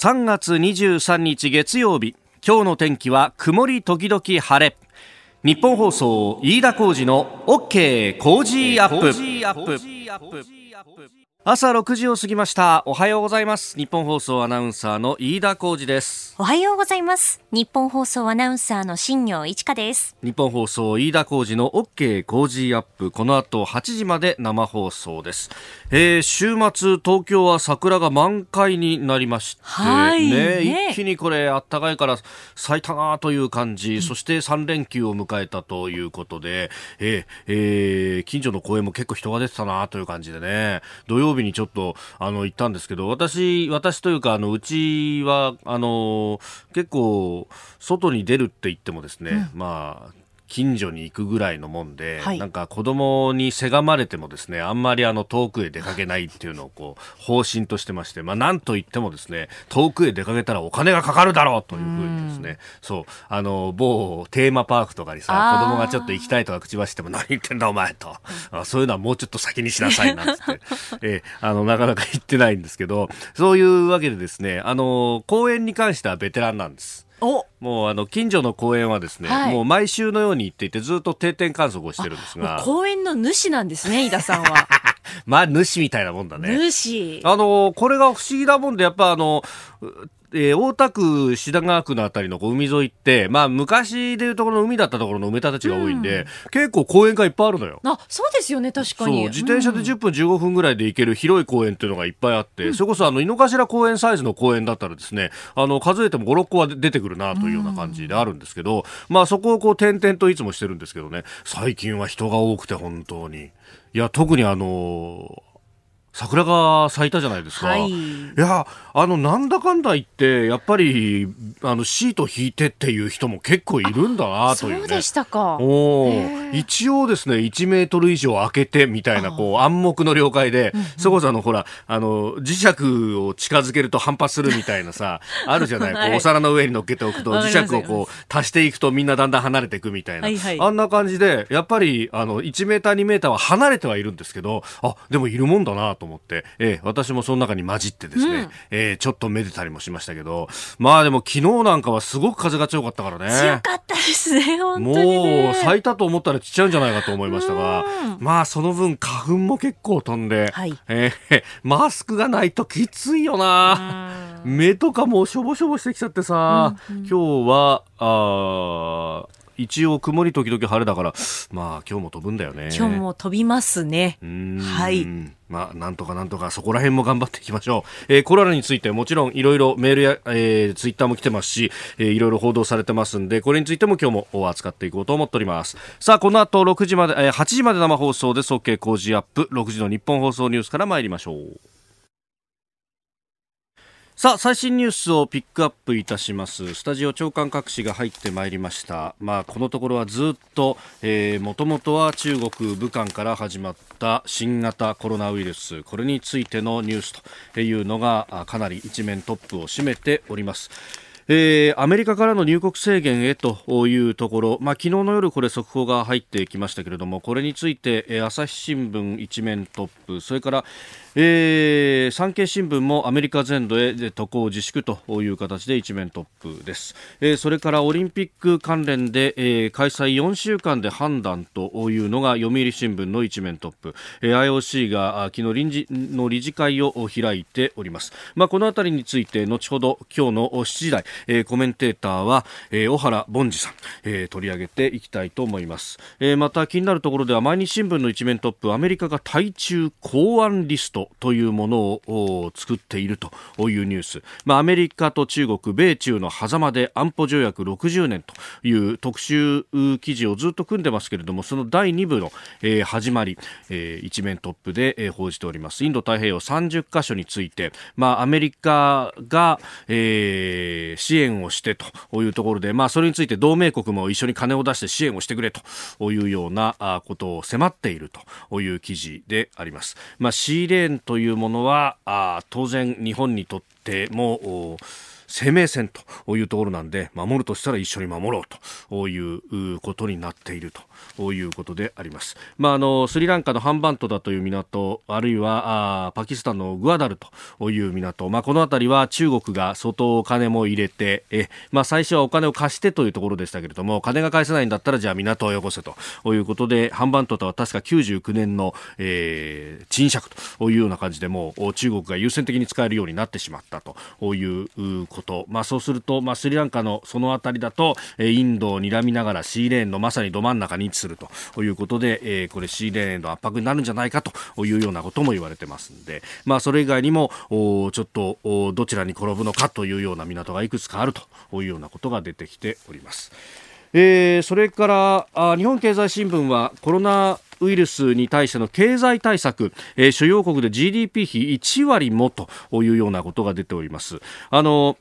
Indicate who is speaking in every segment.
Speaker 1: 3月23日月曜日今日の天気は曇り時々晴れ。日本放送飯田浩二の OK 工事アップ。朝6時を過ぎました。おはようございます。日本放送アナウンサーの飯田浩二です。
Speaker 2: おはようございます。日本放送アナウンサーの新業一華です。
Speaker 1: 日本放送飯田浩二の OK 工事アップ。この後8時まで生放送です、えー、週末東京は桜が満開になりまして、
Speaker 2: はい。
Speaker 1: ね、ね、一気にこれあったかいから咲いたなという感じ、うん、そして3連休を迎えたということで、えーえー、近所の公園も結構人が出てたなという感じでね。土曜日日にちょっとあの行ったんですけど私私というかあのうちはあの結構外に出るって言ってもですね、うん、まあ近所に行くぐらいのもんで、はい、なんか子供にせがまれてもですね、あんまりあの遠くへ出かけないっていうのをこう方針としてまして、まあなんと言ってもですね、遠くへ出かけたらお金がかかるだろうというふうにですね、そう、あの、某テーマパークとかにさ、子供がちょっと行きたいとか口走っても何言ってんだお前と、あそういうのはもうちょっと先にしなさいなんつって、え。あの、なかなか行ってないんですけど、そういうわけでですね、あの、公園に関してはベテランなんです。もうあの近所の公園はですね、はい、もう毎週のように行っていてずっと定点観測をしてるんですが。
Speaker 2: 公園の主なんですね井田さんは。
Speaker 1: まあ主みたいなもんだね。
Speaker 2: 主。
Speaker 1: あのこれが不思議なもんでやっぱあのえー、大田区、品川区のあたりのこう海沿いって、まあ、昔でいうところの海だったところの埋め立て地が多いんで、うん、結構公園がいっぱいあるのよ。
Speaker 2: あ、そうですよね、確かに。
Speaker 1: 自転車で10分、15分ぐらいで行ける広い公園っていうのがいっぱいあって、うん、それこそあの、井の頭公園サイズの公園だったらですね、あの、数えても5、6個は出てくるなというような感じであるんですけど、うん、まあ、そこをこう、点々といつもしてるんですけどね、最近は人が多くて本当に。いや、特にあの桜が咲いたじゃないですか。はい、いや、あの、なんだかんだ言って、やっぱり、あの、シート引いてっていう人も結構いるんだなというね。
Speaker 2: そうでしたか。
Speaker 1: お一応ですね、1メートル以上開けてみたいな、こう、暗黙の了解で、うんうん、そこそあの、ほら、あの、磁石を近づけると反発するみたいなさ、あるじゃない、はい、こう、お皿の上に乗っけておくと、磁石をこう、足していくとみんなだんだん離れていくみたいな。はいはい、あんな感じで、やっぱり、あの、1メーター、2メーターは離れてはいるんですけど、あ、でもいるもんだなと思って、えー、私もその中に混じってですね、うん、えー、ちょっとめでたりもしましたけど、まあでも昨日なんかはすごく風が強かったからね。
Speaker 2: 強かったですね、本当に、
Speaker 1: ね、もう咲いたと思ったら散っちゃうんじゃないかと思いましたが、まあその分花粉も結構飛んで、はい、えー、マスクがないときついよな。目とかもしょぼしょぼしてきちゃってさ、うんうん、今日は、あ一応曇り時々晴れだから、まあ今日も飛ぶんだよね。
Speaker 2: 今日も飛びますね。はい。
Speaker 1: まあ、なんとかなんとかそこら辺も頑張っていきましょう。えー、コロナについてもちろんいろいろメールや、えー、ツイッターも来てますし、えー、いろいろ報道されてますんで、これについても今日も扱っていこうと思っております。さあ、この後6時まで、えー、8時まで生放送で OK 工事アップ、6時の日本放送ニュースから参りましょう。さあ最新ニュースをピックアップいたします。スタジオ長官各紙が入ってまいりました。まあこのところはずっともともとは中国武漢から始まった新型コロナウイルス。これについてのニュースというのがかなり一面トップを占めております。えー、アメリカからの入国制限へというところ、まあ、昨日の夜これ速報が入ってきましたけれどもこれについて、えー、朝日新聞一面トップ。それから、えー、産経新聞もアメリカ全土へ渡航自粛という形で一面トップです、えー、それからオリンピック関連で、えー、開催4週間で判断というのが読売新聞の一面トップ、えー、IOC が昨日臨時の理事会を開いております、まあ、このあたりについて後ほど今日の7時台、えー、コメンテーターは、えー、小原凡司さん、えー、取り上げていきたいと思います、えー、また気になるところでは毎日新聞の一面トップアメリカが対中公安リスト。トというものを作っているというニュース、まあ、アメリカと中国、米中の狭間で安保条約60年という特集記事をずっと組んでますけれどもその第2部の、えー、始まり、えー、一面トップで、えー、報じておりますインド太平洋30カ所について、まあ、アメリカが、えー、支援をしてというところで、まあ、それについて同盟国も一緒に金を出して支援をしてくれというようなことを迫っているという記事であります。まあ、シーレ線というものはあ当然日本にとっても生命線というところなんで守るとしたら一緒に守ろうということになっていると。ということであります、まあ、あのスリランカのハンバントだという港あるいはあパキスタンのグアダルという港、まあ、この辺りは中国が相当お金も入れてえ、まあ、最初はお金を貸してというところでしたけれども金が返せないんだったらじゃあ港をよこせということでハンバントとは確か99年の、えー、賃借というような感じでもう中国が優先的に使えるようになってしまったということ、まあ、そうすると、まあ、スリランカのその辺りだとインドを睨みながらシーレーンのまさにど真ん中に位置するということで、えー、これシーレーンの圧迫になるんじゃないかというようなことも言われてますんで、まあ、それ以外にもおちょっとどちらに転ぶのかというような港がいくつかあるというようなことが出てきております。えー、それからあ日本経済新聞はコロナウイルスに対しての経済対策、えー、主要国で GDP 比1割もというようなことが出ております。あの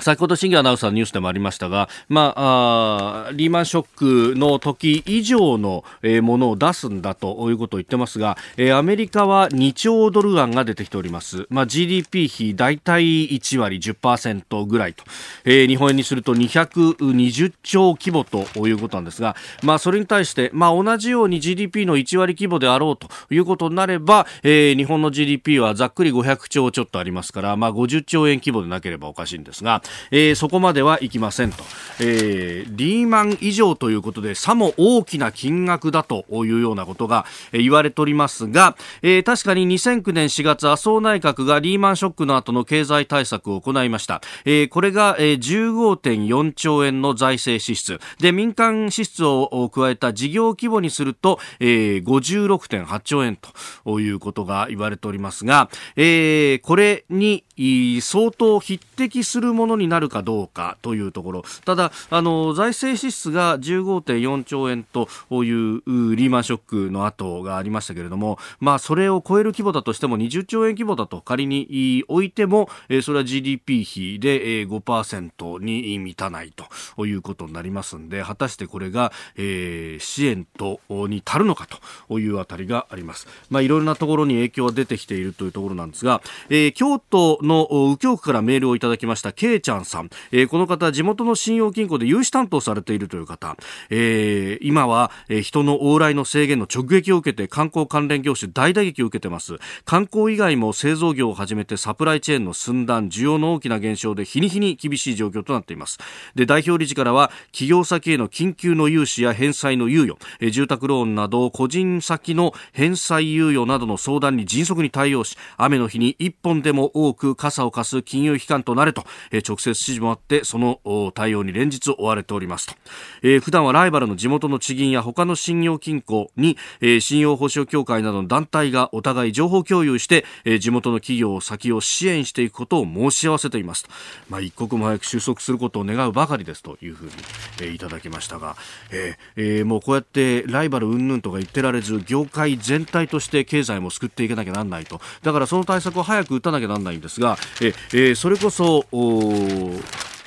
Speaker 1: 先ほど新業アナウンサーのニュースでもありましたが、まあ、あリーマンショックの時以上の、えー、ものを出すんだということを言ってますが、えー、アメリカは2兆ドル案が出てきております。まあ、GDP 比大体1割10%ぐらいと、えー、日本円にすると220兆規模ということなんですが、まあ、それに対して、まあ、同じように GDP の1割規模であろうということになれば、えー、日本の GDP はざっくり500兆ちょっとありますから、まあ、50兆円規模でなければおかしいんですが、えー、そこまではいきませんと、えー、リーマン以上ということでさも大きな金額だというようなことが言われておりますが、えー、確かに2009年4月麻生内閣がリーマンショックの後の経済対策を行いました、えー、これが、15.4兆円の財政支出。で民間支出を加えた事業規模にすると、えー、56.8兆円ということが言われておりますが、えー、これに相当匹敵するものになるかどうかというところただあの財政支出が15.4兆円というリーマンショックの後がありましたけれども、まあ、それを超える規模だとしても20兆円規模だと仮に置いても、それは GDP 比で5%に満たないということになりますんで果たしてこれが、え、支援とに足るのかというあたりがあります。まあ、いろいろなところに影響が出てきているというところなんですが、えー、京都の右京区からメールをいただきましたけいちゃんさん、えー、この方地元の信用金庫で融資担当されているという方、えー、今は、えー、人の往来の制限の直撃を受けて観光関連業種大打撃を受けてます。観光以外も製造業を始めてサプライチェーンの寸断需要の大きな減少で日に日に厳しい状況となっています。で代表理事からは企業先への緊急の融資や返済の猶予、えー、住宅ローンなど個人先の返済猶予などの相談に迅速に対応し雨の日に1本でも多く傘を貸す金融機関となれと、え、直接指示もあってその対応に連日追われておりますと、えー、普段はライバルの地元の地銀や他の信用金庫に、え、信用保証協会などの団体がお互い情報共有して、え、地元の企業先を支援していくことを申し合わせていますと、まあ、一刻も早く収束することを願うばかりですというふうに、えー、いただきましたが、えーえー、もうこうやってライバル云々とか言ってられず業界全体として経済も救っていかなきゃなんないとだからその対策を早く打たなきゃなんないんですが、がえー、それこそ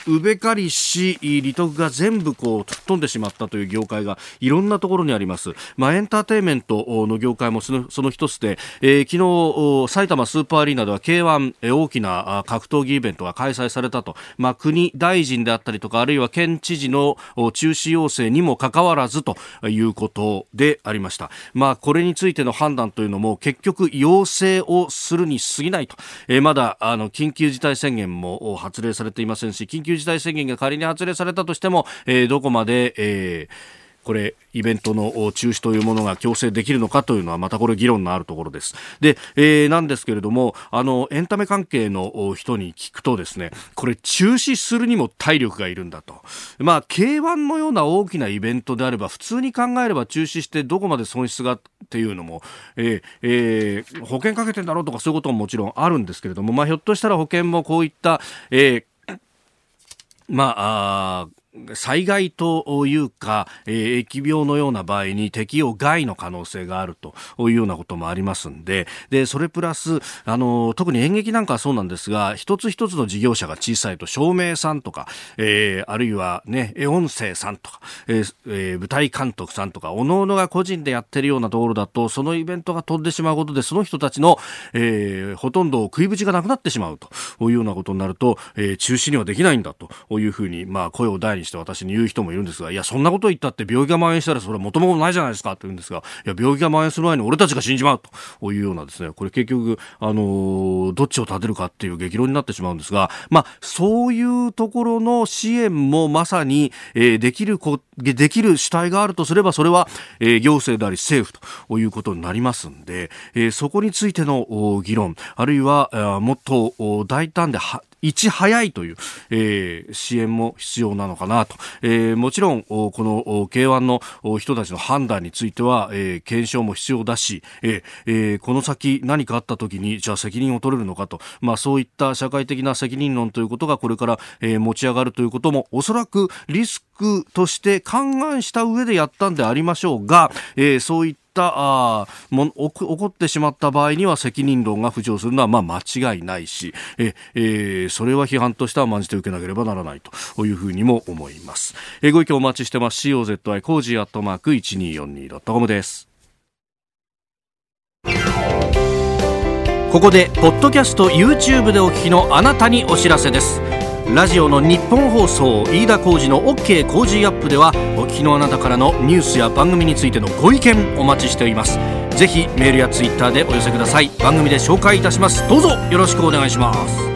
Speaker 1: 宇部刈市利得が全部こう突っ飛んでしまったという業界がいろんなところにあります。まあ、エンターテインメントの業界もその その一つで、えー、昨日埼玉スーパーアリーナでは K1 大きな格闘技イベントが開催されたと、まあ、国大臣であったりとかあるいは県知事の中止要請にもかかわらずということでありました。まあ、これについての判断というのも結局要請をするに過ぎないと、えー、まだあの緊急事態宣言も発令されていませんし緊急事態宣言が仮に発令されたとしても、えー、どこまで、えーこれ、イベントの中止というものが強制できるのかというのは、またこれ議論のあるところです。で、えー、なんですけれども、あの、エンタメ関係の人に聞くとですね、これ中止するにも体力がいるんだと。まあ、K1 のような大きなイベントであれば、普通に考えれば中止してどこまで損失がっていうのも、えーえー、保険かけてんだろうとかそういうことももちろんあるんですけれども、まあ、ひょっとしたら保険もこういった、えーまあ、あ災害というか、えー、疫病のような場合に適用外の可能性があるというようなこともありますんで、で、それプラス、あの、特に演劇なんかはそうなんですが、一つ一つの事業者が小さいと、照明さんとか、えー、あるいはね、音声さんとか、えーえー、舞台監督さんとか、おのおのが個人でやってるようなところだと、そのイベントが飛んでしまうことで、その人たちの、えー、ほとんど食いぶちがなくなってしまうというようなことになると、えー、中止にはできないんだというふうに、まあ、声を大にして私に言う人もいるんですが、いや、そんなこと言ったって病気が蔓延したらそれは元もないじゃないですかって言うんですが、いや、病気が蔓延する前に俺たちが死んじまうというようなですね、これ結局、あのー、どっちを立てるかっていう激論になってしまうんですが、まあ、そういうところの支援もまさに、えー、できるこ、できる主体があるとすれば、それは、えー、行政であり政府ということになりますんで、えー、そこについての議論、あるいは、もっと大胆でいち早いという、えー、支援も必要なのかなと、えー、もちろんこの K1 の人たちの判断については、えー、検証も必要だし、えー、この先何かあった時にじゃあ責任を取れるのかと、まあ、そういった社会的な責任論ということがこれから、えー、持ち上がるということもおそらくリスクとして勘案した上でやったんでありましょうが、えー、そういったったあも起こってしまった場合には責任論が浮上するのはまあ間違いないしえ、えー、それは批判としては甘んじて受けなければならないというふうにも思います。えー、ご意見お待ちしてます。 cozy アットマーク 1242.com です。ここでポッドキャスト YouTube でお聞きのあなたにお知らせですラジオのニッポン放送飯田浩司の OK 工事アップではお聞きのあなたからのニュースや番組についてのご意見お待ちしておりますぜひメールやツイッターでお寄せください番組で紹介いたしますどうぞよろしくお願いします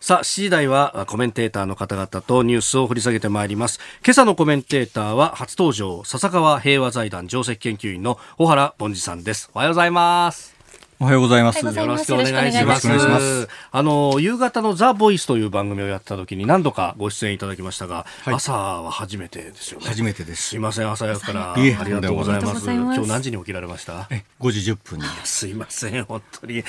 Speaker 1: さあ、7時台はコメンテーターの方々とニュースを掘り下げてまいります。今朝のコメンテーターは初登場、笹川平和財団上席研究員の小原凡司さんです。おはようございます。
Speaker 3: おはようございます。
Speaker 1: よろしくお願いします。あの、夕方のザ・ボイスという番組をやった時に何度かご出演いただきましたが、はい、朝は初めてですよね。
Speaker 3: 初めてです。
Speaker 1: すいません、朝早くから。ありがとうございます。今日何時に起きられました？
Speaker 3: え、5時10分に。
Speaker 1: すいません、本当に。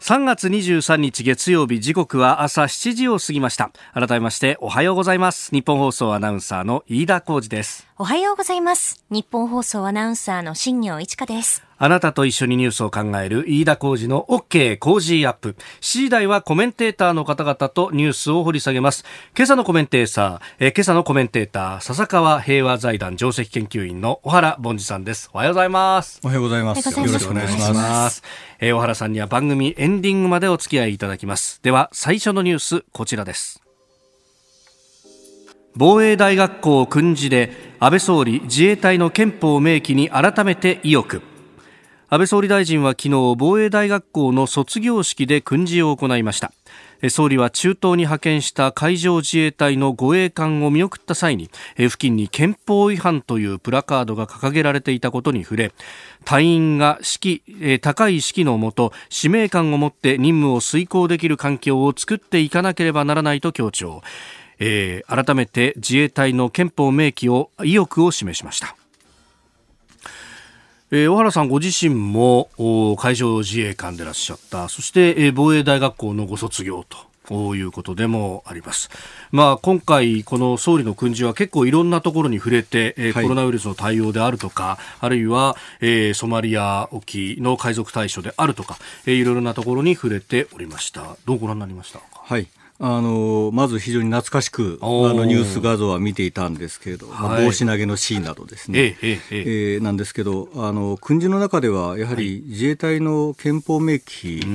Speaker 1: 3月23日月曜日時刻は朝7時を過ぎました改めましておはようございます日本放送アナウンサーの飯田浩二です
Speaker 2: おはようございます日本放送アナウンサーの新業一華です
Speaker 1: あなたと一緒にニュースを考える飯田浩二の OK 工事アップ。7時台はコメンテーターの方々とニュースを掘り下げます。今朝のコメンテーター、えー、今朝のコメンテーター、笹川平和財団上席研究員の小原凡司さんです。おはようございます。
Speaker 3: おはようございます。よろしくお願いします。
Speaker 1: えー、小原さんには番組エンディングまでお付き合いいただきます。では、最初のニュース、こちらです。防衛大学校訓示で安倍総理自衛隊の憲法明記に改めて意欲。安倍総理大臣は昨日防衛大学校の卒業式で訓示を行いました。総理は中東に派遣した海上自衛隊の護衛艦を見送った際に付近に憲法違反というプラカードが掲げられていたことに触れ隊員が士気高い士気のもと使命感を持って任務を遂行できる環境を作っていかなければならないと強調、えー、改めて自衛隊の憲法明記を意欲を示しましたえー、小原さんご自身も海上自衛官でいらっしゃったそして、えー、防衛大学校のご卒業と。ということでもあります。まあ、今回、この総理の訓示は結構いろんなところに触れて、えー、はい、コロナウイルスの対応であるとか、あるいは、えー、ソマリア沖の海賊対処であるとか、えー、いろいろなところに触れておりました。どうご覧になりましたか？
Speaker 3: はい。あのまず非常に懐かしくあのニュース画像は見ていたんですけれど、まあ、帽子投げのシーンなどですね、ええええなんですけどあの訓示の中ではやはり自衛隊の憲法明記、はい、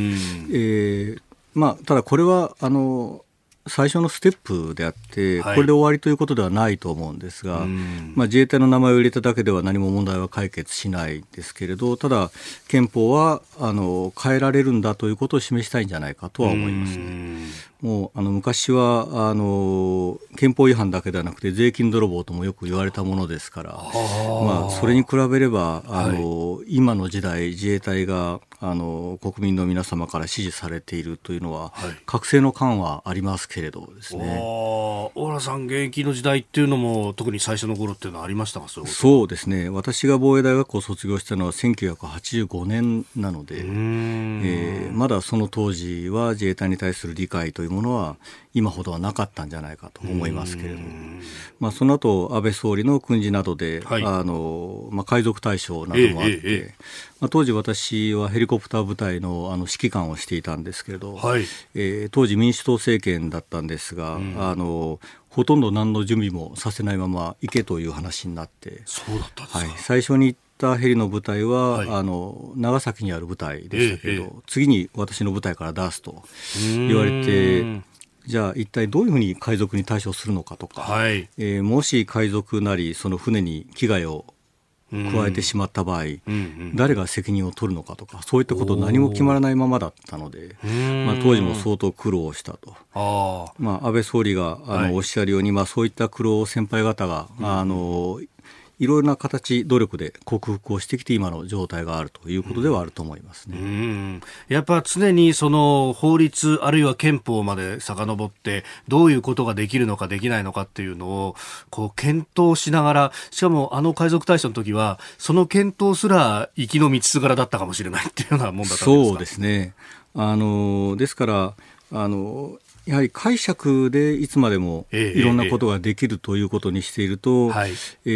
Speaker 3: えー、まあ、ただこれはあの最初のステップであって、これで終わりということではないと思うんですが、まあ、自衛隊の名前を入れただけでは何も問題は解決しないですけれど、ただ、憲法はあの変えられるんだということを示したいんじゃないかとは思います、ね、もうあの昔はあの憲法違反だけではなくて税金泥棒ともよく言われたものですから、まあ、それに比べればあの、はい、今の時代自衛隊があの国民の皆様から支持されているというのは、はい、覚醒の感はありますけれどですね。
Speaker 1: 大原さん、現役の時代っていうのも特に最初の頃っていうのはありましたか？
Speaker 3: そうですね。私が防衛大学校を卒業したのは1985年なので、えー、まだその当時は自衛隊に対する理解というものは今ほどはなかったんじゃないかと思いますけれども、まあ、その後安倍総理の訓示などで、はい、あのまあ、海賊対象などもあって、えええ、まあ、当時私はヘリコプター部隊のあの指揮官をしていたんですけれど、はい、えー、当時民主党政権だったんですが、うん、あのほとんど何の準備もさせないまま行けという話になって。
Speaker 1: そうだったんですか、はい、
Speaker 3: 最初にったヘリの部隊は、はい、あの長崎にある部隊でしたけど、ええ、次に私の部隊から出すと言われてじゃあ一体どういうふうに海賊に対処するのかとか、はい、えー、もし海賊なりその船に危害を加えてしまった場合、うんうん、誰が責任を取るのかとかそういったこと何も決まらないままだったので、まあ、当時も相当苦労したと、まあ、安倍総理があの、はい、おっしゃるように、まあ、そういった苦労を先輩方が、あのいろいろな形、努力で克服をしてきて今の状態があるということではあると思いますね、うん、
Speaker 1: やっぱ常にその法律あるいは憲法まで遡ってどういうことができるのかできないのかっていうのをこう検討しながらしかもあの海賊対象の時はその検討すら行きの道すがらだったかもしれないっていうようなもんだったんですか？
Speaker 3: そうですね。あのですからあのやはり解釈でいつまでもいろんなことができるということにしていると、ええ。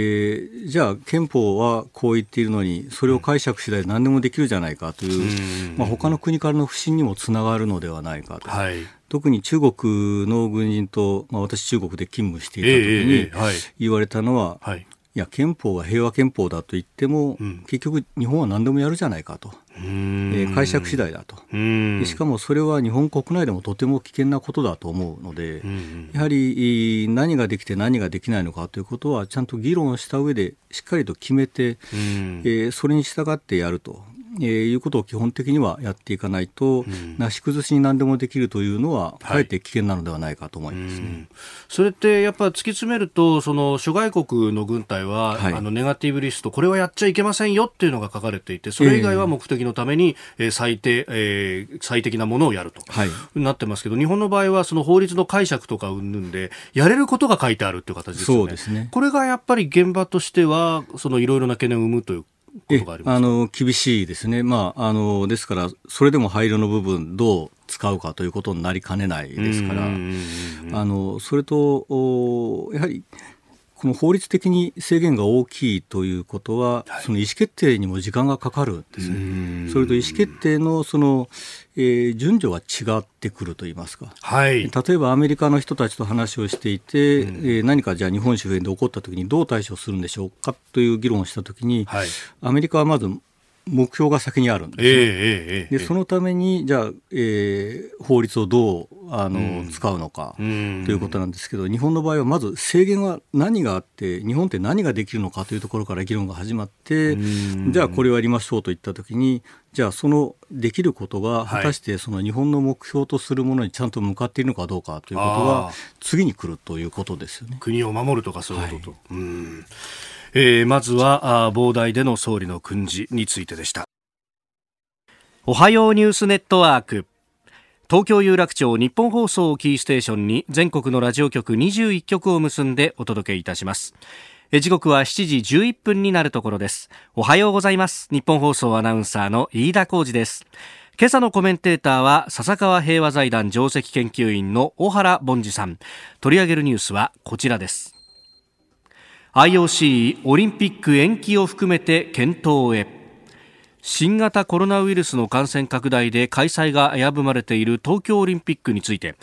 Speaker 3: ー、じゃあ憲法はこう言っているのにそれを解釈次第何でもできるじゃないかという、まあ、他の国からの不信にもつながるのではないかと。はい。特に中国の軍人と、まあ、私、中国で勤務していたときに言われたのは、はい、いや憲法が平和憲法だと言っても、うん、結局、日本は何でもやるじゃないかと、えー、解釈次第だと。しかもそれは日本国内でもとても危険なことだと思うので、やはり何ができて何ができないのかということはちゃんと議論した上でしっかりと決めて、えー、それに従ってやるとえー、いうことを基本的にはやっていかないと、うん、なし崩しに何でもできるというのは、かえって危険なのではないかと思います、ね。はい、
Speaker 1: それってやっぱり突き詰めると、その諸外国の軍隊は、はい、あのネガティブリスト、これはやっちゃいけませんよっていうのが書かれていて、それ以外は目的のために、えー、最低、えー、最適なものをやると、はい、なってますけど、日本の場合は、その法律の解釈とかうんぬんで、やれることが書いてあるっていう形ですよね。そうですね。これがやっぱり現場としては、そのいろいろな懸念を生むという
Speaker 3: あの厳しいですね、まあ、あのですから、それでも灰色の部分、どう使うかということになりかねないですから、あのそれと、やはりこの法律的に制限が大きいということは、はい、その意思決定にも時間がかかるんですね。それと意思決定のその、えー、順序が違ってくると言いますか、はい、例えばアメリカの人たちと話をしていて、うん、えー、何かじゃあ日本周辺で起こったときにどう対処するんでしょうかという議論をしたときに、はい、アメリカはまず目標が先にあるんです、ね、えー、でそのためにじゃあ、えー、法律をどうあの、うん、使うのかということなんですけど日本の場合はまず制限は何があって日本って何ができるのかというところから議論が始まってじゃあこれをやりましょうといったときにじゃあそのできることが果たしてその日本の目標とするものにちゃんと向かっているのかどうかということが次に来るということですよね。
Speaker 1: 国を守るとかそういうこと、はい、うんえー、まずは膨大での総理の訓示についてでした。おはようニュースネットワーク。東京有楽町日本放送キーステーションに全国のラジオ局21局を結んでお届けいたします。時刻は7時11分になるところです。おはようございます。日本放送アナウンサーの飯田浩二です。今朝のコメンテーターは笹川平和財団上席研究員の小原凡司さん。取り上げるニュースはこちらです。IOC オリンピック延期を含めて検討へ。新型コロナウイルスの感染拡大で開催が危ぶまれている東京オリンピックについて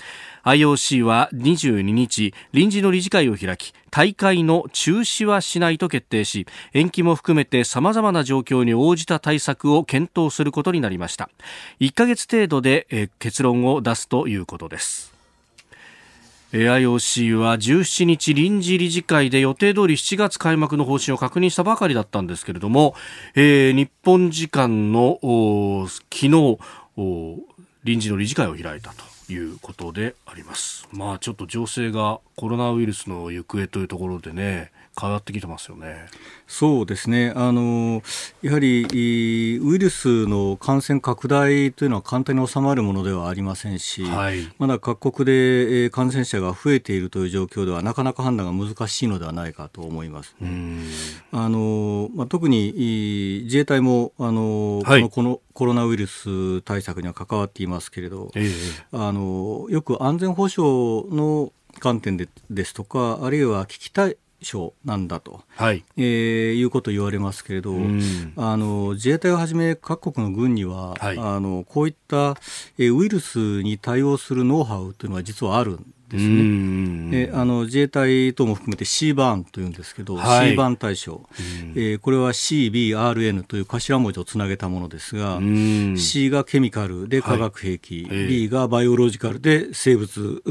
Speaker 1: IOC は22日臨時の理事会を開き大会の中止はしないと決定し延期も含めて様々な状況に応じた対策を検討することになりました。1ヶ月程度で結論を出すということです。AIOC は17日臨時理事会で予定通り7月開幕の方針を確認したばかりだったんですけれども、えー、日本時間の昨日臨時の理事会を開いたということであります。まあちょっと情勢がコロナウイルスの行方というところでね、変わってきてますよね。
Speaker 3: そうですね。あのやはりウイルスの感染拡大というのは簡単に収まるものではありませんし、はい、まだ各国で感染者が増えているという状況ではなかなか判断が難しいのではないかと思います、あのまあ、特に自衛隊もあの、はい、このコロナウイルス対策には関わっていますけれど、えー、あのよく安全保障の観点でですとかあるいは危機対省なんだと、はい。えー、いうことを言われますけれど、あの自衛隊をはじめ各国の軍には、はい、あのこういった、えー、ウイルスに対応するノウハウというのは実はあるんですね。あの自衛隊等も含めて C バーンというんですけど、はい、C バーン対象、えー、これは CBRN という頭文字をつなげたものですが、C がケミカルで化学兵器、はい、B がバイオロジカルで生物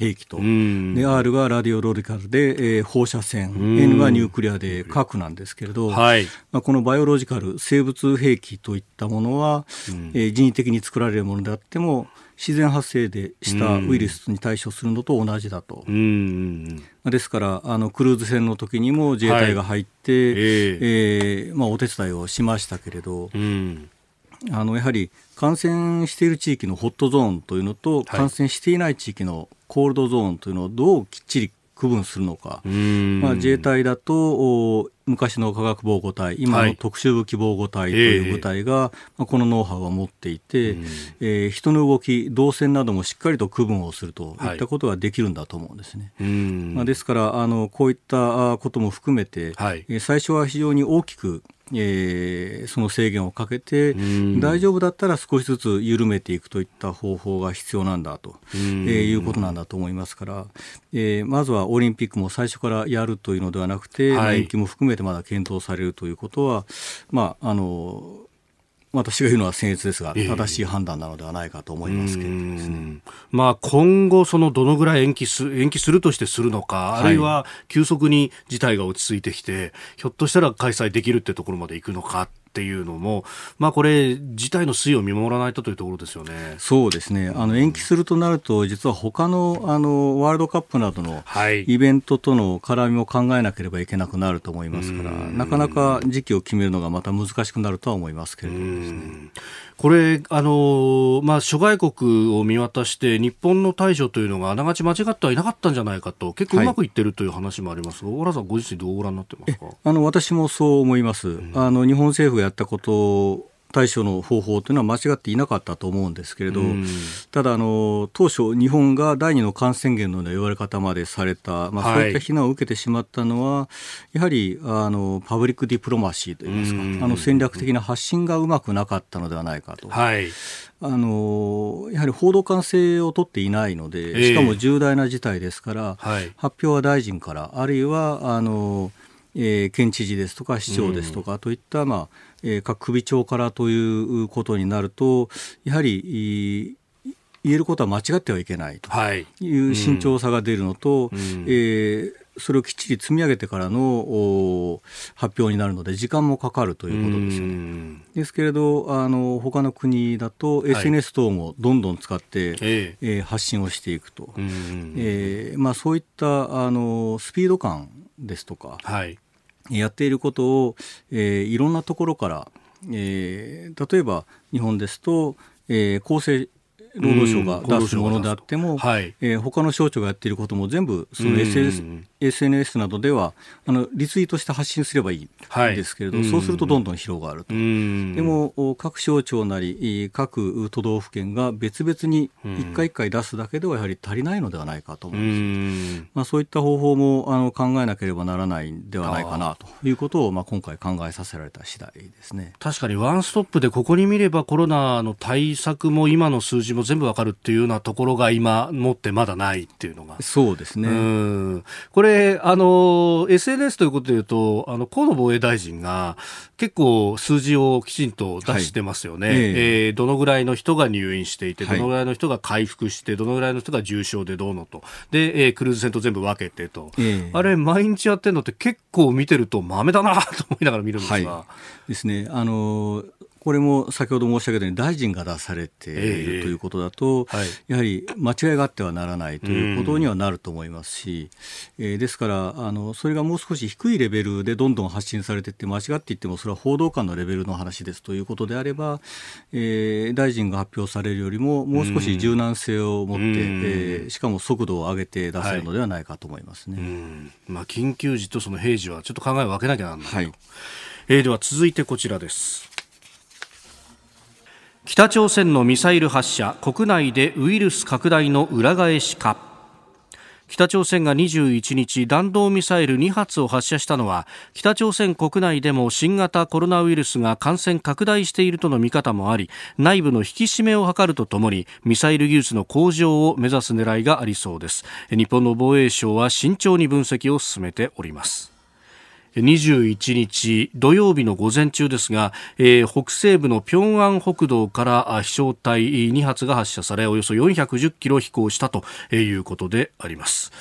Speaker 3: 兵器と、で R がラディオロリカルで、えー、放射線、N がニュークリアで核なんですけれど、はい、まあ、このバイオロジカル生物兵器といったものは、えー、人為的に作られるものであっても自然発生でしたウイルスに対処するのと同じだと。ですからあのクルーズ船の時にも自衛隊が入って、はい、え。ー、えー、まあ、お手伝いをしましたけれど、あのやはり感染している地域のホットゾーンというのと、感染していない地域のコールドゾーンというのをどうきっちり区分するのか、まあ、自衛隊だと昔の化学防護隊今の特殊武器防護隊という部隊が、はいまあ、このノウハウを持っていて、えー、人の動き動線などもしっかりと区分をするといったことができるんだと思うんですね、はい、まあ、ですからあのこういったことも含めて、はい、最初は非常に大きくえー、その制限をかけて、大丈夫だったら少しずつ緩めていくといった方法が必要なんだと、えー、いうことなんだと思いますから、えー、まずはオリンピックも最初からやるというのではなくて、はい、延期も含めてまだ検討されるということは、まあ、あの私が言うのは僭越ですが、正しい判断なのではないかと思いますけれどもですね、
Speaker 1: まあ、今後、そのどのぐらい延期す延期するとしてするのか、あるいは急速に事態が落ち着いてきて、ひょっとしたら開催できるってところまでいくのかっていうのも、まあ、これ、事態の推移を見守らないとというところですよね。
Speaker 3: そうですね、あの延期するとなると、実は他のあのワールドカップなどのイベントとの絡みも考えなければいけなくなると思いますから、なかなか時期を決めるのがまた難しくなるとは思いますけれどもですね。
Speaker 1: これ、あのまあ、諸外国を見渡して、日本の対処というのがあながち間違ってはいなかったんじゃないかと、結構うまくい。ってるという話もありますが、はい、小原さん、ご自身、どうご覧になってますか？
Speaker 3: あの私もそう思います、うん、あの日本政府がやったこと対処の方法というのは間違っていなかったと思うんですけれど、ただあの、当初、日本が第二の感染源のような言われ方までされた、まあ、そういった非難を受けてしまったのは、はい、やはりあのパブリックディプロマシーといいますか、あの戦略的な発信がうまくなかったのではないかと。はい。あのやはり報道管制を取っていないので、しかも重大な事態ですから、はい、発表は大臣から、あるいはあの、えー、県知事ですとか市長ですとかといった、まあえー、各首長からということになるとやはり言えることは間違ってはいけないと。い。う慎重さが出るのと、はいうん、えー、それをきっちり積み上げてからの発表になるので時間もかかるということですよね。ですけれどあの他の国だと SNS 等もどんどん使って、はい、えー、発信をしていくと、えーまあ、そういったあのスピード感ですとか、はい、やっていることを、えー、いろんなところから、えー、例えば日本ですと、えー、厚生労働省が出すものであっても、はい、えー、他の省庁がやっていることも全部その SNS, SNS などではあのリツイートして発信すればいいんですけれど、はい、そうするとどんどん広がると、でも各省庁なり各都道府県が別々に一回一回出すだけではやはり足りないのではないかと思います、まあ、そういった方法もあの考えなければならないんではないかなということをまあ今回考えさせられた次第ですね。
Speaker 1: 確かにワンストップでここに見ればコロナの対策も今の数字も全部わかるっていうようなところが今持ってまだないっていうのが。
Speaker 3: そうですね。
Speaker 1: これれ、あの、SNS ということでいうと、あの、河野防衛大臣が結構数字をきちんと出してますよね。はい、えー、えー、どのぐらいの人が入院していて、どのぐらいの人が回復して、どのぐらいの人が重症でどうのと。で、えー、クルーズ船と全部分けてと。えー、あれ、毎日やってるのって結構見てると豆だなと思いながら見るんですが。は
Speaker 3: い、ですね。あのこれも先ほど申し上げたように大臣が出されているということだと、えーはい、やはり間違いがあってはならないということにはなると思いますし、えー、ですからあのそれがもう少し低いレベルでどんどん発信されていって間違っていってもそれは報道官のレベルの話ですということであれば、えー、大臣が発表されるよりももう少し柔軟性を持って、えー、しかも速度を上げて出せるのではないかと思いますね、はい、
Speaker 1: まあ、緊急時とその平時はちょっと考えを分けなきゃならない、はい。えー、では続いてこちらです北朝鮮のミサイル発射国内でウイルス拡大の裏返しか。北朝鮮が21日弾道ミサイル2発を発射したのは北朝鮮国内でも新型コロナウイルスが感染拡大しているとの見方もあり内部の引き締めを図るとともにミサイル技術の向上を目指す狙いがありそうです。日本の防衛省は慎重に分析を進めております。21日土曜日の午前中ですが、えー、北西部の平安北道から飛翔体2発が発射されおよそ410キロ飛行したということであります。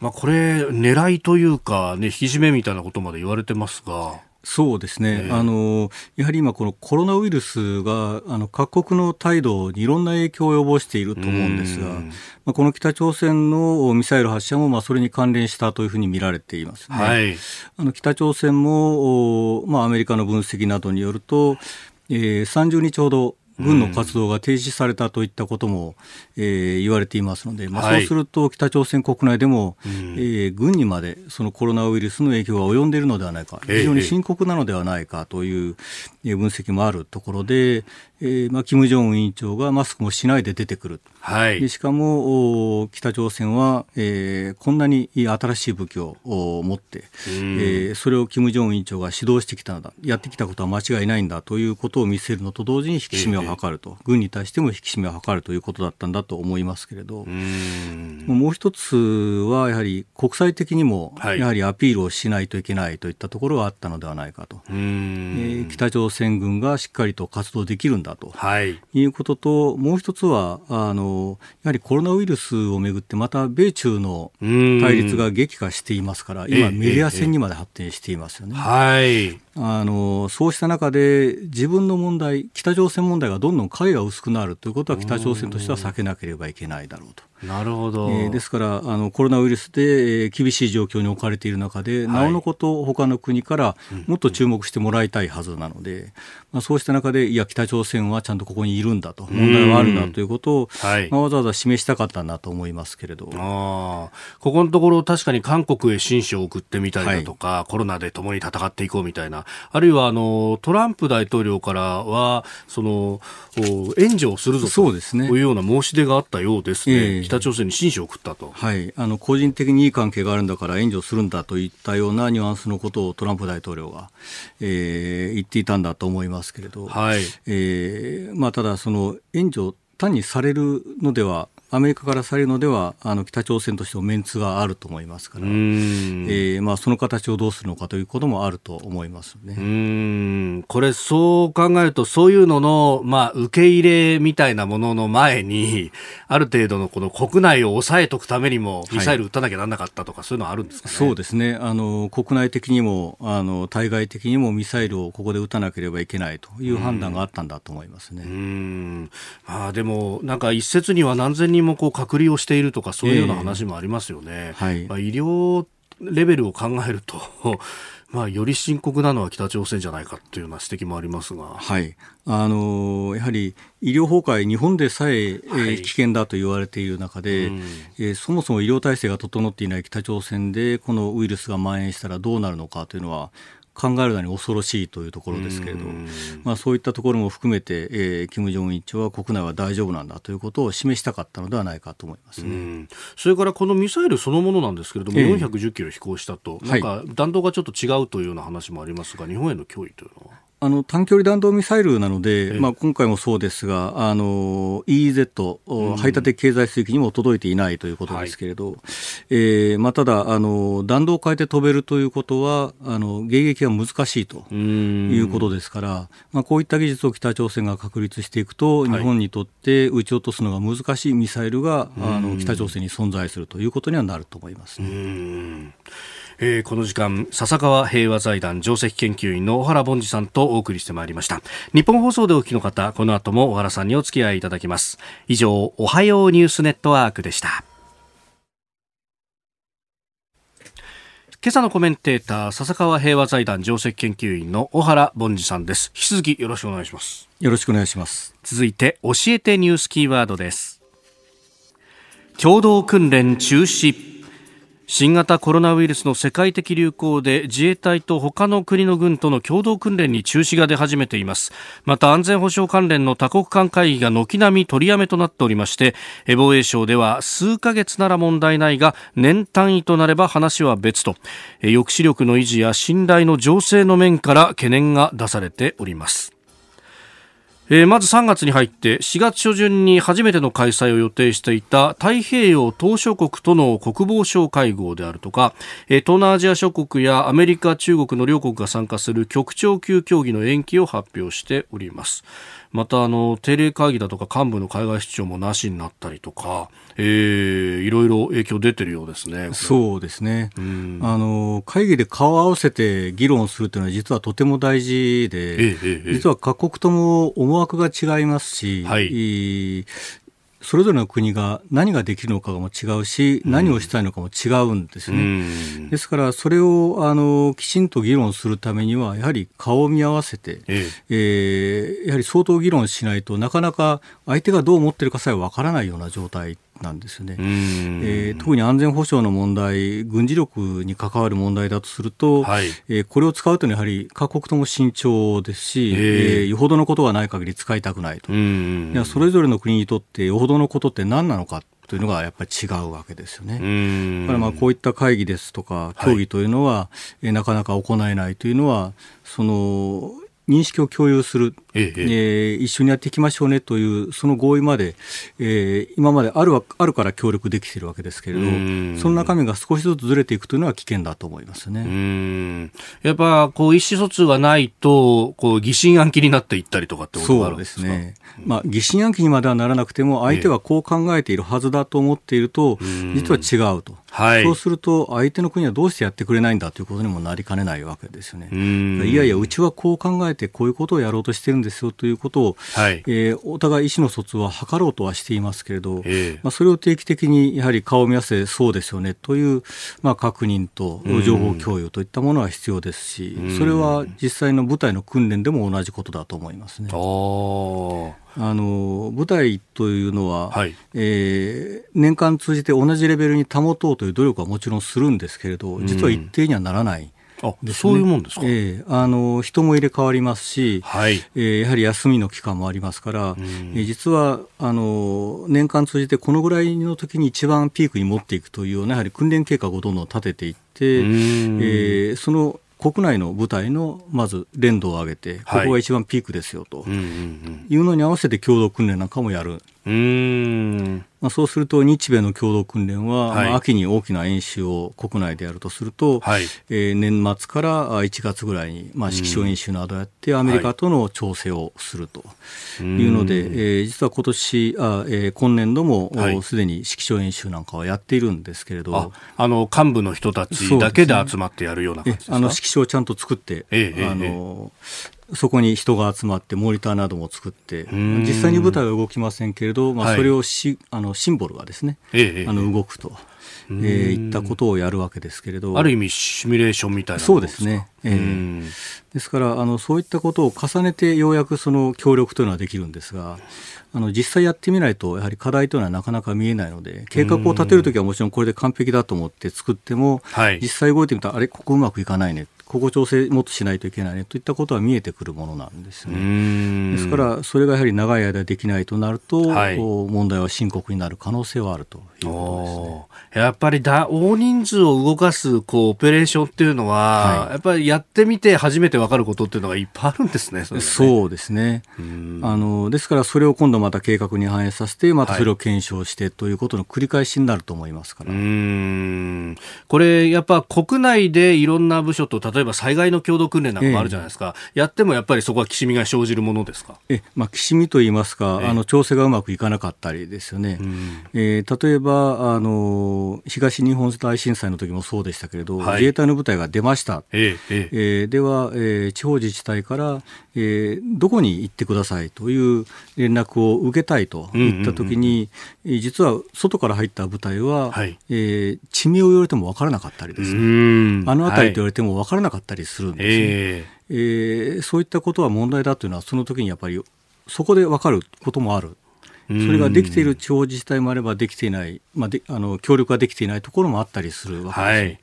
Speaker 1: まあ、これ狙いというか、ね、引き締めみたいなことまで言われてますが。
Speaker 3: そうですね、えー、あのやはり今、このコロナウイルスがあの各国の態度にいろんな影響を及ぼしていると思うんですが、まあ、この北朝鮮のミサイル発射もまあそれに関連したというふうに見られています、ね、はい、あの北朝鮮も、まあ、アメリカの分析などによると、えー、30日ほど軍の活動が停止されたといったことも、えー、言われていますので、まあ、そうすると北朝鮮国内でも、はい、えー、軍にまでそのコロナウイルスの影響が及んでいるのではないか、非常に深刻なのではないかという分析もあるところで、えーまあ、金正恩委員長がマスクもしないで出てくる、はい、でしかも北朝鮮は、えー、こんなに新しい武器を持って、えー、それを金正恩委員長が指導してきたのだ。やってきたことは間違いないんだということを見せるのと同時に引き締めを図ると、えー、軍に対しても引き締めを図るということだったんだと思いますけれど。もう一つはやはり国際的にもやはりアピールをしないといけないといったところがあったのではないかと、えー、北朝鮮軍がしっかりと活動できるんだと、はい、いうことと、もう一つはあの、やはりコロナウイルスをめぐって、また米中の対立が激化していますから、今、メディア戦にまで発展していますよね。はい、あのそうした中で、自分の問題、北朝鮮問題がどんどん影が薄くなるということは、北朝鮮としては避けなければいけないだろうと。
Speaker 1: なるほど、え
Speaker 3: ー、ですからあのコロナウイルスで、えー、厳しい状況に置かれている中で、はい、なおのこと他の国からもっと注目してもらいたいはずなので、うん、まあ、そうした中でいや北朝鮮はちゃんとここにいるんだと問題はあるんだということを、はい、まあ、わざわざ示したかったんだと思いますけれど。
Speaker 1: あここのところ確かに韓国へ親書を送ってみたりだとか、はい、コロナで共に戦っていこうみたいなあるいはあのトランプ大統領からはその援助をするぞというような申し出があったようですね。えー、北朝鮮に親書を送ったと、
Speaker 3: はい、あの個人的にいい関係があるんだから援助するんだといったようなニュアンスのことをトランプ大統領が、えー、言っていたんだと思いますけれど、はい。えーまあ、ただ、その援助単にされるのではアメリカからされるのではあの北朝鮮としてもメンツがあると思いますから、えーまあ、その形をどうするのかということもあると思いますね。
Speaker 1: うん。これ、そう考えるとそういうのの、まあ、受け入れみたいなものの前にある程度のこの国内を抑えとくためにもミサイル撃たなきゃならなかったとか、はい、そういうのはあるんですか、ね、
Speaker 3: そうですね。あの国内的にもあの対外的にもミサイルをここで撃たなければいけないという判断があったんだと思いますね。うん。
Speaker 1: あでもなんか一説には何千人もこう隔離をしているとかそういうような話もありますよね。えーはい、まあ、医療レベルを考えると まあ、より深刻なのは北朝鮮じゃないかというような指摘もありますが、
Speaker 3: はい。あのやはり医療崩壊、日本でさえはい、危険だと言われている中で、うん、えー、そもそも医療体制が整っていない北朝鮮でこのウイルスが蔓延したらどうなるのかというのは考えるのに恐ろしいというところですけれど、まあ、そういったところも含めて、えー、金正恩委員長は国内は大丈夫なんだということを示したかったのではないかと思いますね。
Speaker 1: それからこのミサイルそのものなんですけれども、えー、410キロ飛行したと、なんか弾道がちょっと違うというような話もありますが、日本への脅威というのは？
Speaker 3: あの短距離弾道ミサイルなので、まあ、今回もそうですが、あの EEZ、うん、排他的経済水域にも届いていないということですけれど、はい、えー、まあ、ただあの、弾道を変えて飛べるということは、あの迎撃は難しいということですから、まあ、こういった技術を北朝鮮が確立していくと、日本にとって撃ち落とすのが難しいミサイルが、あの北朝鮮に存在するということにはなると思います、ね。
Speaker 1: えー、この時間笹川平和財団上席研究員の小原凡司さんとお送りしてまいりました。日本放送でお聞きの方この後も小原さんにお付き合いいただきます。以上おはようニュースネットワークでした。今朝のコメンテーター笹川平和財団上席研究員の小原凡司さんです。引き続きよろしくお願いします。
Speaker 3: よろしくお願いします。
Speaker 1: 続いて教えてニュースキーワードです。共同訓練中止新型コロナウイルスの世界的流行で自衛隊と他の国の軍との共同訓練に中止が出始めています。また安全保障関連の多国間会議が軒並み取りやめとなっておりまして防衛省では数ヶ月なら問題ないが年単位となれば話は別と。抑止力の維持や信頼の情勢の面から懸念が出されております。えー、まず3月に入って4月初旬に初めての開催を予定していた太平洋島しょ国との国防相会合であるとか、えー、東南アジア諸国やアメリカ、中国の両国が参加する局長級協議の延期を発表しております。またあの定例会議だとか幹部の海外出張もなしになったりとか、えー、いろいろ影響出てるようですね。
Speaker 3: そうですね。あの会議で顔を合わせて議論するというのは実はとても大事で、ええ実は各国とも思惑が違いますし、はい、それぞれの国が何ができるのかも違うし、何をしたいのかも違うんですね。ですから、それをあのきちんと議論するためには、やはり顔を見合わせて、ええ。えー、やはり相当議論しないとなかなか相手がどう思っているかさえわからないような状態なんですよね、えー、特に安全保障の問題、軍事力に関わる問題だとすると、はい、えー、これを使うというのはやはり各国とも慎重ですし、えー、えー、よほどのことがない限り使いたくないと、いやそれぞれの国にとってよほどのことって何なのかというのがやっぱり違うわけですよね。だからまあこういった会議ですとか協議というのは、はい、えなかなか行えないというのはその認識を共有する、えええー、一緒にやっていきましょうねというその合意まで、えー、今まであるあるから協力できているわけですけれどその中身が少しずつずれていくというのは危険だと思いますね。
Speaker 1: やっぱこう意思疎通がないとこう疑心暗鬼になっていったりとかってことがあるんですか？そうですね、
Speaker 3: まあ、疑心暗鬼にまではならなくても相手はこう考えているはずだと思っていると、実は違うと。はい、そうすると、相手の国はどうしてやってくれないんだということにもなりかねないわけですよね。いやいや、うちはこう考えて、こういうことをやろうとしてるんですよということを、はい、えー、お互い意思の疎通は図ろうとはしていますけれど、えー、まあ、それを定期的にやはり顔を見合わせ、そうですよねという、まあ、確認と情報共有といったものは必要ですし、それは実際の部隊の訓練でも同じことだと思いますね。あの部隊というのは、はい、えー、年間通じて同じレベルに保とうという努力はもちろんするんですけれど、実は一定にはならない。
Speaker 1: あそういうもんですか、
Speaker 3: えー、あの人も入れ替わりますし、はい。えー、やはり休みの期間もありますから、えー、実はあの年間通じてこのぐらいの時に一番ピークに持っていくというようなやはり訓練計画をどんどん立てていって、えー、その国内の部隊のまず連動を上げて、ここが一番ピークですよというのに合わせて共同訓練なんかもやる。うんまあ、そうすると日米の共同訓練は、はい、まあ、秋に大きな演習を国内でやるとすると、はい、えー、年末から1月ぐらいに、まあ、指揮所演習などやって、アメリカとの調整をするとい。うので、はい、えー、実は今年あ、えー、今年度もすで、に指揮所演習なんかはやっているんですけれど
Speaker 1: あの幹部の人たちだけで集まってやるような感じですか、
Speaker 3: あの指揮所をちゃんと作って、ええあのそこに人が集まってモニターなども作って実際に部隊は動きませんけれど、まあ、それをし、はい、あのシンボルがですね、ええ、あの動くと。えー、いったことをやるわけですけれど。
Speaker 1: ある意味シミュレーションみたいな
Speaker 3: そうですね、えー、ですからあのそういったことを重ねてようやくその協力というのはできるんですがあの実際やってみないとやはり課題というのはなかなか見えないので計画を立てるときはもちろんこれで完璧だと思って作っても、はい、実際動いてみたらあれここうまくいかないねここ調整もっとしないといけないねといったことは見えてくるものなんですね。ですから、それがやはり長い間できないとなると、はい、問題は深刻になる可能性はあるということです
Speaker 1: ね。やっぱりだ大人数を動かすこうオペレーションっていうのは、はい、やっぱりやってみて初めて分かることっていうのがいっぱいあるんですね。
Speaker 3: そねそうですね。あのですから、それを今度また計画に反映させて、またそれを検証してということの繰り返しになると思いますから。
Speaker 1: はい、これ、やっぱ国内でいろんな部署と例例えば災害の共同訓練なんかもあるじゃないですか、えー、やってもやっぱりそこはきしみが生じるものですか？
Speaker 3: え、まあ、きしみといいますか、えー、あの調整がうまくいかなかったりですよね、うん、えー、例えばあの東日本大震災の時もそうでしたけれど、はい、自衛隊の部隊が出ました、えー、えー、では、えー、地方自治体から、えー、どこに行ってくださいという連絡を受けたいといったときに、うん。うんうん、実は外から入った部隊は、はい、えー、地名を言われても分からなかったりですね、あの辺りと言われても分からなかったりするんですね、はい、えー、そういったことは問題だというのは、その時にやっぱりそこで分かることもある。それができている地方自治体もあればできていない、まあ、であの協力ができていないところもあったりするわけです。はい。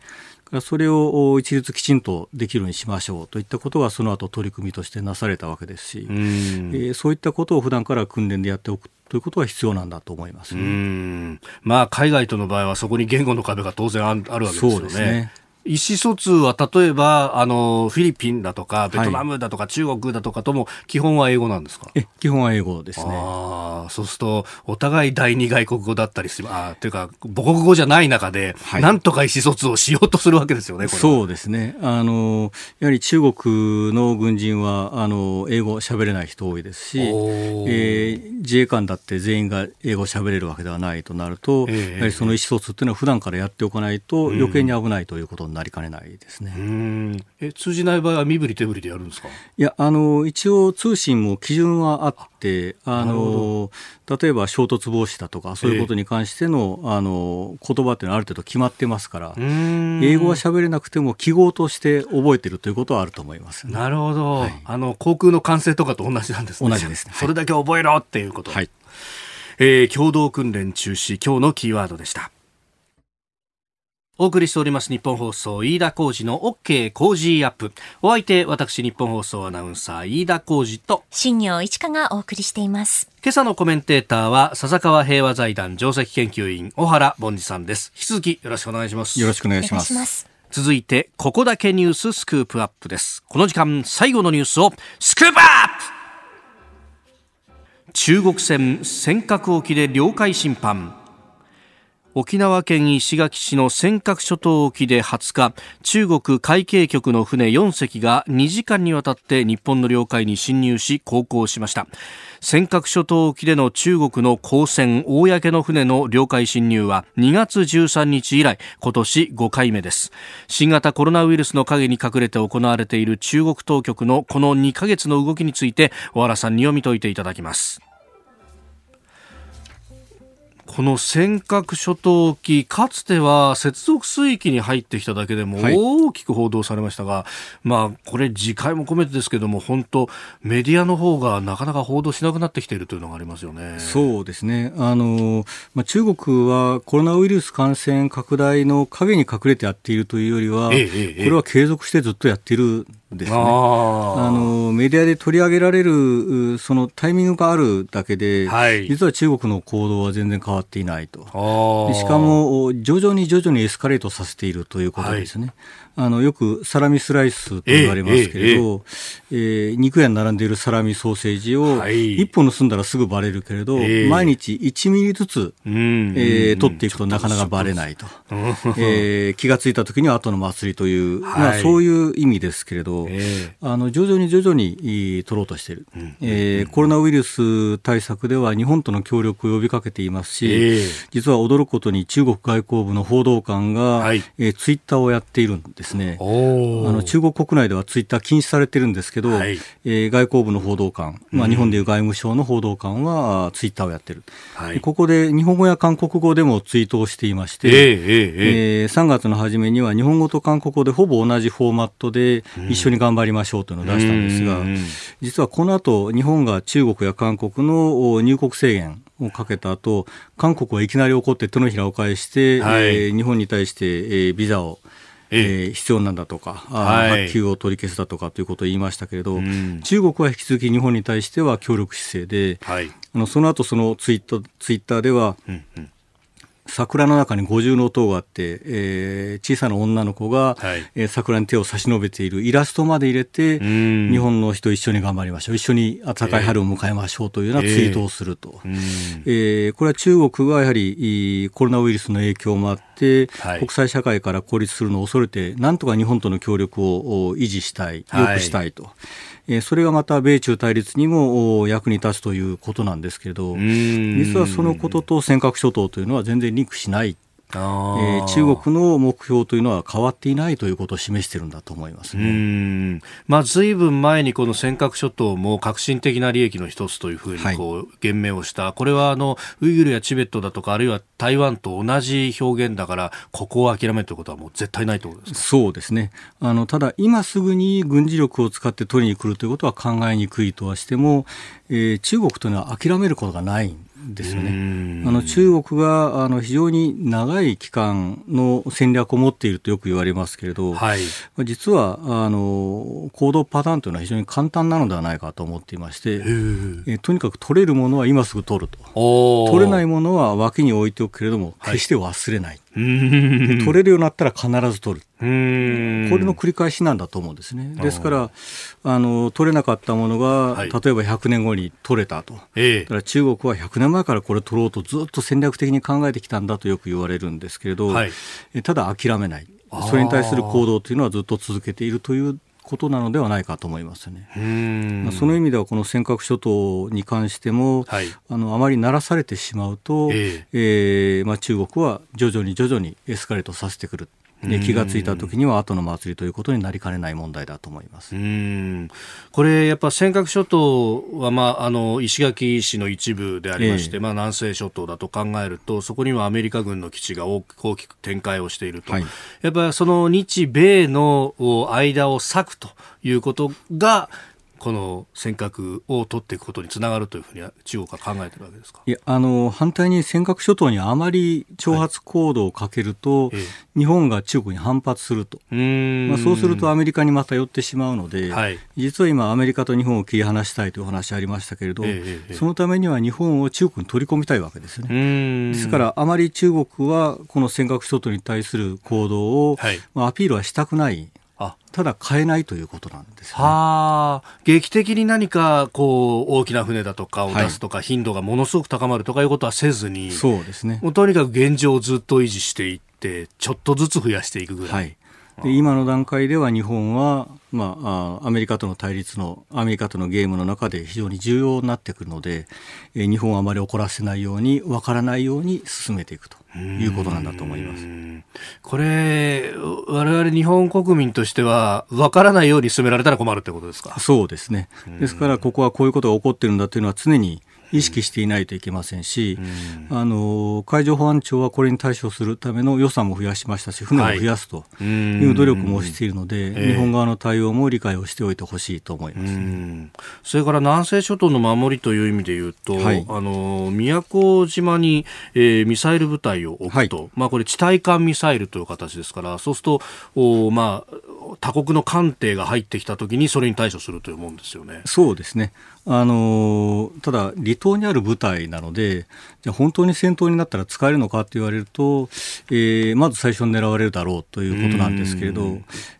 Speaker 3: それを一律きちんとできるようにしましょうといったことがその後取り組みとしてなされたわけですし、えー、そういったことを普段から訓練でやっておくということは必要なんだと思います、
Speaker 1: ね、まあ、海外との場合はそこに言語の壁が当然あるわけですよね。意思疎通は例えばあのフィリピンだとかベトナムだとか、中国だとかとも基本は英語なんですか？
Speaker 3: え基本は英語ですね。
Speaker 1: あそうするとお互い第二外国語だったりするあというか母国語じゃない中で、はい、なんとか意思疎通をしようとするわけですよね
Speaker 3: そうですね。あのやはり中国の軍人はあの英語喋れない人多いですし、えー、自衛官だって全員が英語喋れるわけではないとなると、えー、やはりその意思疎通っていうのは普段からやっておかないと余計に危ないということになりかねないですね。
Speaker 1: え通じない場合は身振り手振りでやるんですか？
Speaker 3: いやあの一応通信も基準はあってあの例えば衝突防止だとかそういうことに関してのえー、あの言葉っていうのはある程度決まってますから英語は喋れなくても記号として覚えてるということはあると思います、
Speaker 1: ね、なるほど、はい、あの航空の管制とかと同じなんですね。
Speaker 3: 同じです、
Speaker 1: ね、それだけ覚えろっていうこと、はい。えー、共同訓練中止今日のキーワードでしたお送りしております日本放送飯田浩二の OK 工事アップ。お相手私日本放送アナウンサー飯田浩二と
Speaker 2: 新業一華がお送りしています。
Speaker 1: 今朝のコメンテーターは笹川平和財団上席研究員小原凡司さんです。引き続きよろしくお願いします。
Speaker 3: よろしくお願いします。
Speaker 1: 続いてここだけニューススクープアップです。この時間最後のニュースをスクープアップ!中国船尖閣沖で領海侵犯沖縄県石垣市の尖閣諸島沖で20日中国海警局の船4隻が2時間にわたって日本の領海に侵入し航行しました。尖閣諸島沖での中国の公船公の船の領海侵入は2月13日以来今年5回目です。新型コロナウイルスの陰に隠れて行われている中国当局のこの2ヶ月の動きについて小原さんに読み解いていただきます。この尖閣諸島沖、かつては接続水域に入ってきただけでも大きく報道されましたが、はい、まあ、これ、次回も込めてですけども、本当、メディアの方がなかなか報道しなくなってきているというのがありますよね。
Speaker 3: そうですね、あのまあ、中国はコロナウイルス感染拡大の陰に隠れてやっているというよりは、えええ、これは継続してずっとやっているですね。あのメディアで取り上げられるそのタイミングがあるだけで、はい、実は中国の行動は全然変わっていないと。しかも徐々に徐々にエスカレートさせているということですね。はいあのよくサラミスライスと言われますけれど、えー、えー、肉屋に並んでいるサラミソーセージを一本盗んだらすぐばれるけれど、えー、毎日1ミリずつ、えー、取っていくとなかなかばれないと、えー、気がついた時には後の祭りという、はい、まあ、そういう意味ですけれど、えー、あの徐々に徐々に取ろうとしている、えー、コロナウイルス対策では日本との協力を呼びかけていますし、えー、実は驚くことに中国外交部の報道官が、はい、えー、ツイッターをやっているんですですね、あの中国国内ではツイッター禁止されてるんですけど、はい、えー、外交部の報道官、まあ、日本でいう外務省の報道官はツイッターをやってる、はい、ここで日本語や韓国語でもツイートをしていまして、えー、えー、3月の初めには日本語と韓国語でほぼ同じフォーマットで一緒に頑張りましょうというのを出したんですが、実はこの後日本が中国や韓国の入国制限をかけた後韓国はいきなり怒って手のひらを返して、はい、えー、日本に対して、えー、ビザをえー、必要なんだとか、はい、発給を取り消すだとかということを言いましたけれど、うん、中国は引き続き日本に対しては協力姿勢で、はい、あのその後そのツイッターツイッターでは、うんうん桜の中に五重塔があって、えー、小さな女の子が、はい、えー、桜に手を差し伸べている。イラストまで入れて、日本の人一緒に頑張りましょう、一緒に暖かい春を迎えましょうというようなツイー。トをすると。えー、えー、これは中国がやはりコロナウイルスの影響もあって、はい、国際社会から孤立するのを恐れて、なんとか日本との協力を維持したい、良くしたいと。はいそれがまた米中対立にも役に立つということなんですけれど、実はそのことと尖閣諸島というのは全然リンクしないえー、中国の目標というのは変わっていないということを示しているんだと思います、ね、うん。
Speaker 1: まあ、ずいぶん前にこの尖閣諸島も革新的な利益の一つというふうにこう、はい、言明をした、これはあのウイグルやチベットだとか、あるいは台湾と同じ表現だから、ここを諦めるということはもう絶対ないということです
Speaker 3: そうですね。あの、ただ、今すぐに軍事力を使って取りに来るということは考えにくいとはしても、えー、中国というのは諦めることがないですよね。あの中国があの非常に長い期間の戦略を持っているとよく言われますけれど、はい、実はあの行動パターンというのは非常に簡単なのではないかと思っていましてえとにかく取れるものは今すぐ取ると。取れないものは脇に置いておくけれども決して忘れない、はい取れるようになったら必ず取る。これの繰り返しなんだと思うんですね。ですから、あの、取れなかったものが、はい、例えば100年後に取れたと。ええ、だから中国は100年前からこれ取ろうとずっと戦略的に考えてきたんだとよく言われるんですけれど、はい、ただ諦めない。それに対する行動というのはずっと続けているということなのではないかと思いますね。まあ、その意味ではこの尖閣諸島に関しても、はい、あのあまり鳴らされてしまうと、えー、えー、まあ、中国は徐々に徐々にエスカレートさせてくる。で気がついた時には後の祭りということになりかねない問題だと思います。
Speaker 1: これ、やっぱ尖閣諸島は、まあ、あの石垣市の一部でありまして、えー、まあ、南西諸島だと考えるとそこにはアメリカ軍の基地が大きく展開をしていると、はい、やっぱりその日米の間を割くということがこの尖閣を取っていくことにつながるというふうに中国は考えてるわけですか？
Speaker 3: いやあの反対に尖閣諸島にあまり挑発行動をかけると、はい日本が中国に反発すると、まあ、そうするとアメリカにまた寄ってしまうので、はい、実は今、アメリカと日本を切り離したいというお話ありましたけれど、そのためには日本を中国に取り込みたいわけですね。ですから、あまり中国はこの尖閣諸島に対する行動を、はい、まあ、アピールはしたくない。ただ変えないということなんです、ね、は
Speaker 1: あ、劇的に何かこう大きな船だとかを出すとか、はい、頻度がものすごく高まるとかいうことはせずに、
Speaker 3: そうですね。
Speaker 1: もうとにかく現状をずっと維持していって、ちょっとずつ増やしていくぐらい。はい。
Speaker 3: で今の段階では日本は、まあ、アメリカとの対立のアメリカとのゲームの中で非常に重要になってくるので、え日本をあまり怒らせないように分からないように進めていくということなんだと思います。
Speaker 1: これ、我々日本国民としては分からないように進められたら困るってことですか？
Speaker 3: そうですね。ですからここはこういうことが起こっているんだというのは常に意識していないといけませんし、うん、あの海上保安庁はこれに対処するための予算も増やしましたし、船も増やすという努力もしているので、はい、日本側の対応も理解をしておいてほしいと思います、
Speaker 1: それから南西諸島の守りという意味でいうと、はい、あの宮古島に、えー、ミサイル部隊を置くと、はい、まあ、これ、地対艦ミサイルという形ですから、そうすると、おまあ、他国の艦艇が入ってきたときに、それに対処するというもんですよね。
Speaker 3: そうですねあのただ、離島にある部隊なので、じゃ本当に戦闘になったら使えるのかと言われると、えー、まず最初に狙われるだろうということなんですけれど、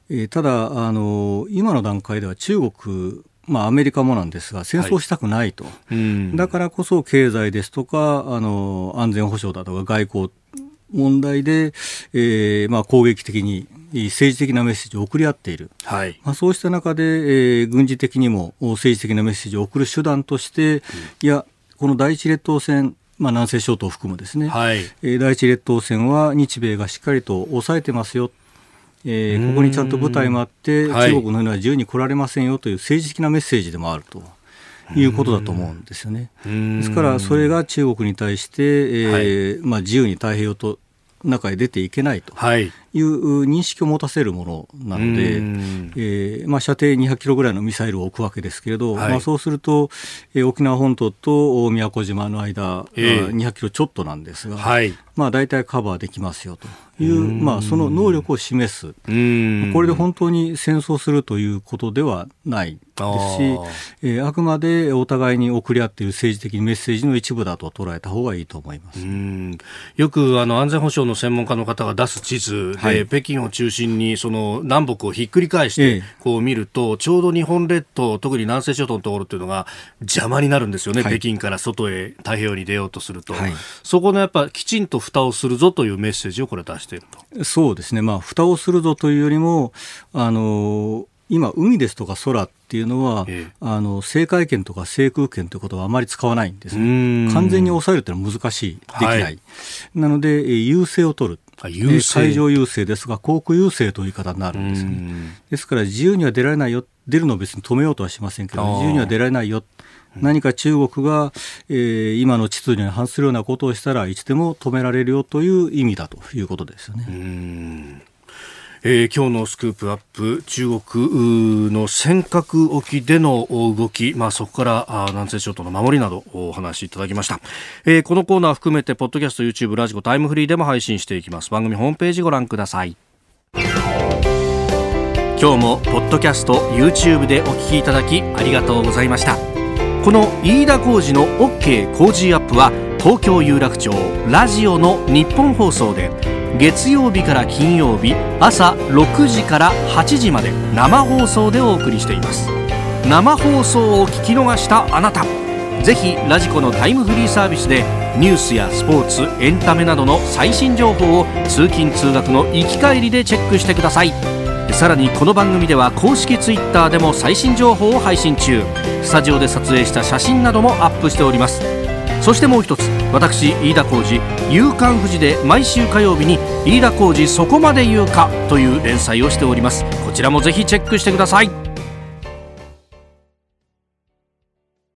Speaker 3: えー、ただ、あの今の段階では中国、まあ、アメリカもなんですが、戦争したくないと、はい、だからこそ経済ですとか、あの安全保障だとか外交問題で、えーまあ、攻撃的に政治的なメッセージを送り合っている、はい。まあ、そうした中で、えー、軍事的にも政治的なメッセージを送る手段として、うん、いや、この第一列島線、まあ、南西諸島を含むですね、はい。えー、第一列島線は日米がしっかりと抑えてますよ、えー、ここにちゃんと部隊もあって、中国の船は自由に来られませんよという政治的なメッセージでもあると。いうことだと思うんですよね。ですから、それが中国に対して、えー、はい、まあ、自由に太平洋と中へ出ていけないと。いう認識を持たせるものなので、えーまあ、射程200キロぐらいのミサイルを置くわけですけれど、はい、まあ、そうすると、えー、沖縄本島と宮古島の間、えー、200キロちょっとなんですが、はい、まあ、大体カバーできますよという、まあ、その能力を示す、これで本当に戦争するということではないですし、えー、あくまでお互いに送り合っている政治的メッセージの一部だと捉えた方がいいと思います。
Speaker 1: よくあの安全保障の専門家の方が出す地図で、はい、北京を中心にその南北をひっくり返してこう見ると、ええ、ちょうど日本列島、特に南西諸島のところっていうのが邪魔になるんですよね、はい、北京から外へ太平洋に出ようとすると、はい、そこのやっぱきちんと蓋をするぞというメッセージをこれ出している
Speaker 3: と。そうですね、まあ、蓋をするぞというよりも、あの今、海ですとか空っていうのは、ええ、あの政界権とか制空権ということはあまり使わないんですね。完全に抑えるというのは難しい、できない。はい、なので、優勢を取る。優海上優勢ですが、航空優勢という言い方になるんですね。ですから、自由には出られないよ、出るのを別に止めようとはしませんけど、自由には出られないよ。何か中国が、えー、今の秩序に反するようなことをしたらいつでも止められるよという意味だということですよね。
Speaker 1: えー、今日のスクープアップ中国の尖閣沖での動き、まあ、そこからあ南西諸島の守りなどお話しいただきました、えー、このコーナー含めてポッドキャスト YouTube ラジコタイムフリーでも配信していきます。番組ホームページご覧ください。今日もポッドキャスト YouTube でお聞きいただきありがとうございました。この飯田浩二の OK 工事アップは東京有楽町ラジオの日本放送で月曜日から金曜日朝6時から8時まで生放送でお送りしています。生放送を聞き逃したあなたぜひラジコのタイムフリーサービスでニュースやスポーツエンタメなどの最新情報を通勤通学の行き帰りでチェックしてください。さらにこの番組では公式 Twitter でも最新情報を配信中。スタジオで撮影した写真などもアップしております。そしてもう一つ私飯田浩司「夕刊富士」で毎週火曜日に「飯田浩二そこまで言うか」という連載をしております。こちらもぜひチェックしてください。